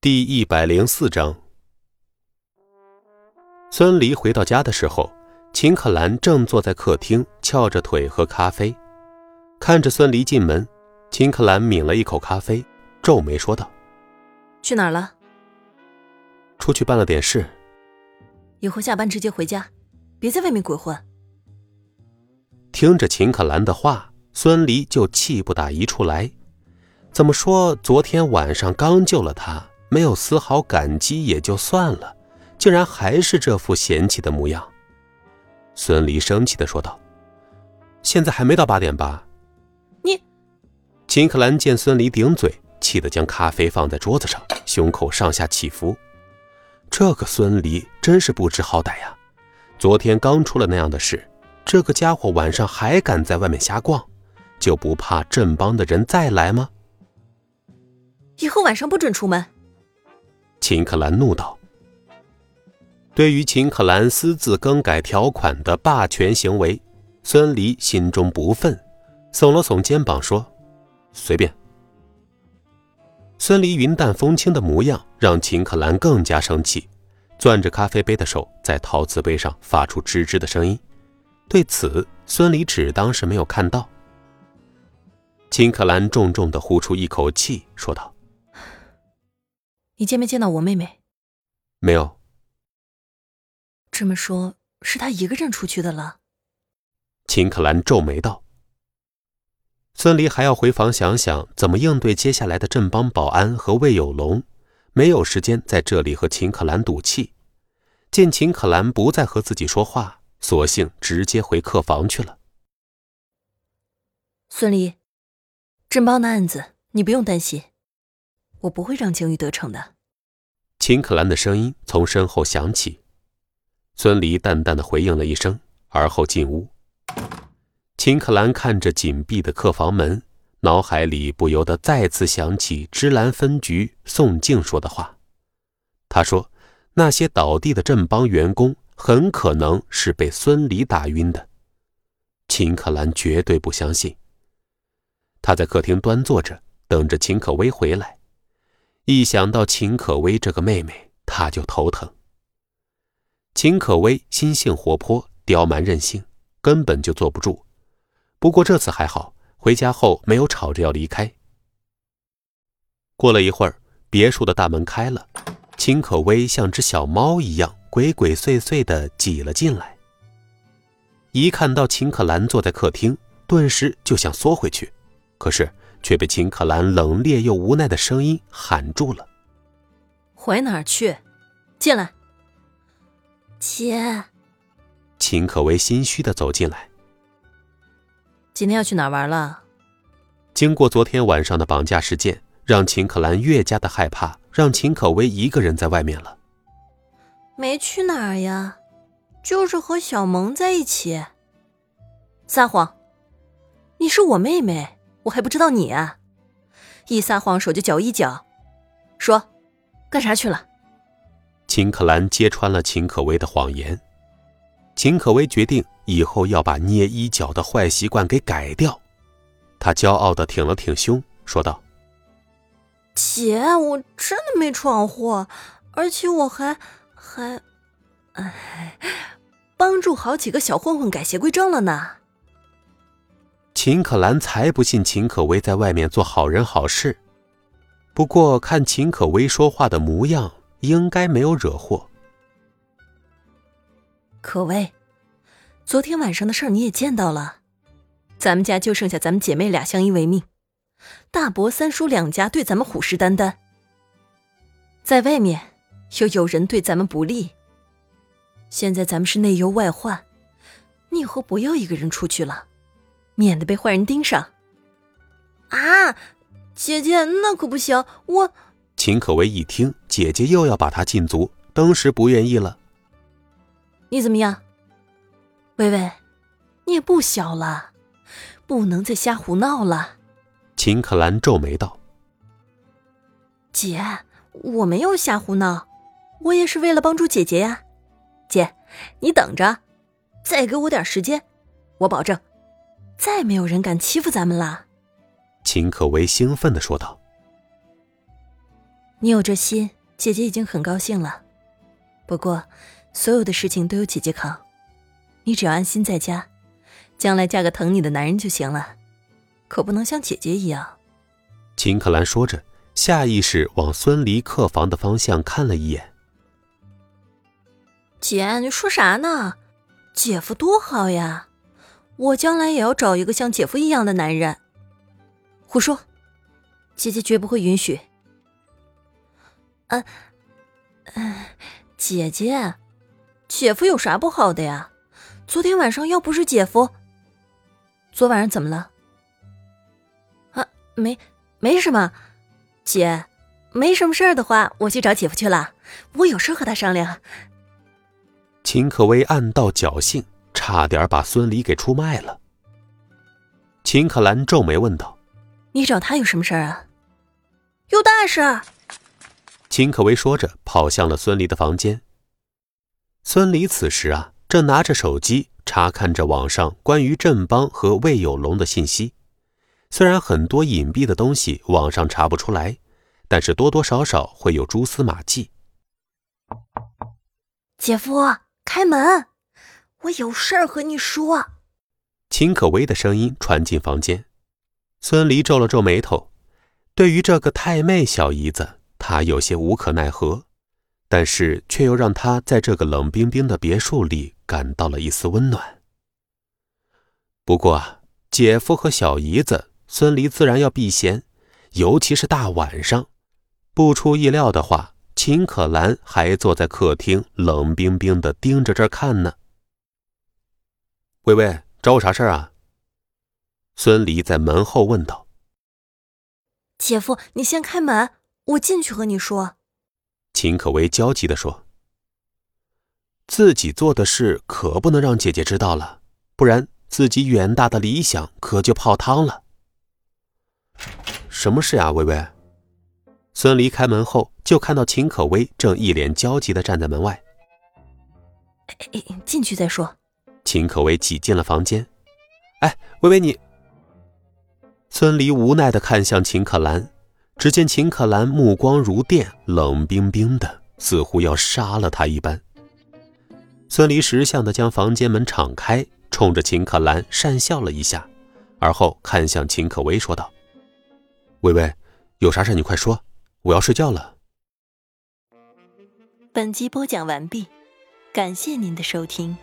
第一百零四章，孙离回到家的时候，秦可兰正坐在客厅翘着腿喝咖啡。看着孙离进门，秦可兰抿了一口咖啡，皱眉说道：“去哪儿了？出去办了点事。以后下班直接回家，别在外面鬼混。”听着秦可兰的话，孙离就气不打一处来。怎么说？昨天晚上刚救了他。没有丝毫感激也就算了，竟然还是这副嫌弃的模样。孙离生气的说道：“现在还没到八点吧？”你，秦可兰见孙离顶嘴，气得将咖啡放在桌子上，胸口上下起伏。这个孙离真是不知好歹呀！昨天刚出了那样的事，这个家伙晚上还敢在外面瞎逛，就不怕镇邦的人再来吗？以后晚上不准出门。秦可兰怒道：“对于秦可兰私自更改条款的霸权行为，孙离心中不忿，耸了耸肩膀说：‘随便。’孙离云淡风轻的模样让秦可兰更加生气，攥着咖啡杯的手在陶瓷杯上发出吱吱的声音。对此，孙离只当是没有看到。秦可兰重重的呼出一口气，说道。你见没见到我妹妹？没有。这么说，是她一个人出去的了。秦可兰皱眉道：“孙离还要回房想想怎么应对接下来的镇邦保安和魏有龙，没有时间在这里和秦可兰赌气。”见秦可兰不再和自己说话，索性直接回客房去了。孙离，镇邦的案子你不用担心。我不会让景宇得逞的。秦可兰的声音从身后响起，孙离淡淡的回应了一声，而后进屋。秦可兰看着紧闭的客房门，脑海里不由得再次想起芝兰分局宋静说的话。他说：“那些倒地的镇邦员工很可能是被孙离打晕的。”秦可兰绝对不相信。他在客厅端坐着，等着秦可薇回来。一想到秦可薇这个妹妹，他就头疼。秦可薇心性活泼，刁蛮任性，根本就坐不住。不过这次还好，回家后没有吵着要离开。过了一会儿，别墅的大门开了，秦可薇像只小猫一样鬼鬼祟祟的挤了进来。一看到秦可兰坐在客厅，顿时就想缩回去，可是。却被秦可兰冷冽又无奈的声音喊住了。回哪儿去？进来。姐。秦可薇心虚的走进来。今天要去哪儿玩了？经过昨天晚上的绑架事件，让秦可兰越加的害怕，让秦可薇一个人在外面了。没去哪儿呀，就是和小萌在一起。撒谎！你是我妹妹。我还不知道你啊！一撒谎手就搅一脚，说干啥去了？秦可兰揭穿了秦可薇的谎言。秦可薇决定以后要把捏衣角的坏习惯给改掉。她骄傲的挺了挺胸，说道：“姐，我真的没闯祸，而且我还还，哎，帮助好几个小混混改邪归正了呢。”秦可兰才不信秦可薇在外面做好人好事，不过看秦可薇说话的模样，应该没有惹祸。可薇，昨天晚上的事儿你也见到了，咱们家就剩下咱们姐妹俩相依为命，大伯三叔两家对咱们虎视眈眈，在外面又有人对咱们不利，现在咱们是内忧外患，你以后不要一个人出去了。免得被坏人盯上。啊，姐姐，那可不行！我秦可薇一听姐姐又要把她禁足，当时不愿意了。你怎么样，薇薇？你也不小了，不能再瞎胡闹了。秦可兰皱眉道：“姐，我没有瞎胡闹，我也是为了帮助姐姐呀。姐，你等着，再给我点时间，我保证。”再没有人敢欺负咱们了，秦可为兴奋的说道。你有这心，姐姐已经很高兴了。不过，所有的事情都有姐姐扛，你只要安心在家，将来嫁个疼你的男人就行了，可不能像姐姐一样。秦可兰说着，下意识往孙离客房的方向看了一眼。姐，你说啥呢？姐夫多好呀，我将来也要找一个像姐夫一样的男人。胡说，姐姐绝不会允许。嗯，嗯，姐姐，姐夫有啥不好的呀？昨天晚上要不是姐夫，昨晚上怎么了？啊，没，没什么。姐，没什么事儿的话，我去找姐夫去了。我有事和他商量。秦可薇暗道侥幸，差点把孙离给出卖了。秦可兰皱眉问道：“你找他有什么事儿啊？”“有大事。”秦可薇说着，跑向了孙离的房间。孙离此时啊，正拿着手机查看着网上关于振邦和魏有龙的信息。虽然很多隐蔽的东西网上查不出来，但是多多少少会有蛛丝马迹。姐夫。开门，我有事儿和你说。秦可薇的声音传进房间，孙离皱了皱眉头。对于这个太妹小姨子，他有些无可奈何，但是却又让他在这个冷冰冰的别墅里感到了一丝温暖。不过，姐夫和小姨子，孙离自然要避嫌，尤其是大晚上。不出意料的话。秦可兰还坐在客厅，冷冰冰的盯着这儿看呢。微微，找我啥事儿啊？孙离在门后问道。姐夫，你先开门，我进去和你说。秦可薇焦急的说：“自己做的事可不能让姐姐知道了，不然自己远大的理想可就泡汤了。”什么事啊，微微？孙离开门后，就看到秦可薇正一脸焦急的站在门外。进去再说。秦可薇挤进了房间。哎，薇薇你。孙离无奈的看向秦可兰，只见秦可兰目光如电，冷冰冰的，似乎要杀了他一般。孙离识相的将房间门敞开，冲着秦可兰讪笑了一下，而后看向秦可薇说道：“薇薇，有啥事你快说。”我要睡觉了。本集播讲完毕，感谢您的收听。